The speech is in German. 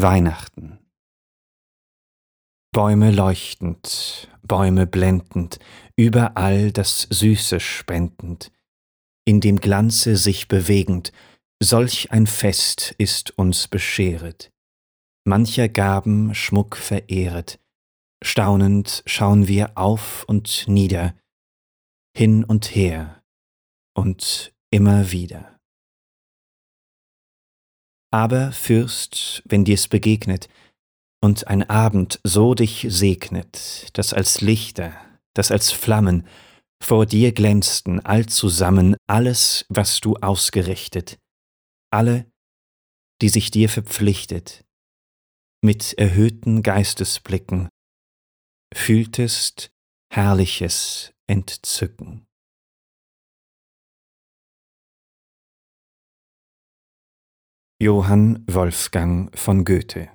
Weihnachten Bäume leuchtend, Bäume blendend, überall das Süße spendend, in dem Glanze sich bewegend, solch ein Fest ist uns bescheret. Mancher Gaben Schmuck verehret, staunend schauen wir auf und nieder, hin und her und immer wieder. Aber, Fürst, wenn dir's begegnet und ein Abend so dich segnet, dass als Lichter, dass als Flammen vor dir glänzten allzusammen alles, was du ausgerichtet, alle, die sich dir verpflichtet, mit erhöhten Geistesblicken, fühltest herrliches Entzücken. Johann Wolfgang von Goethe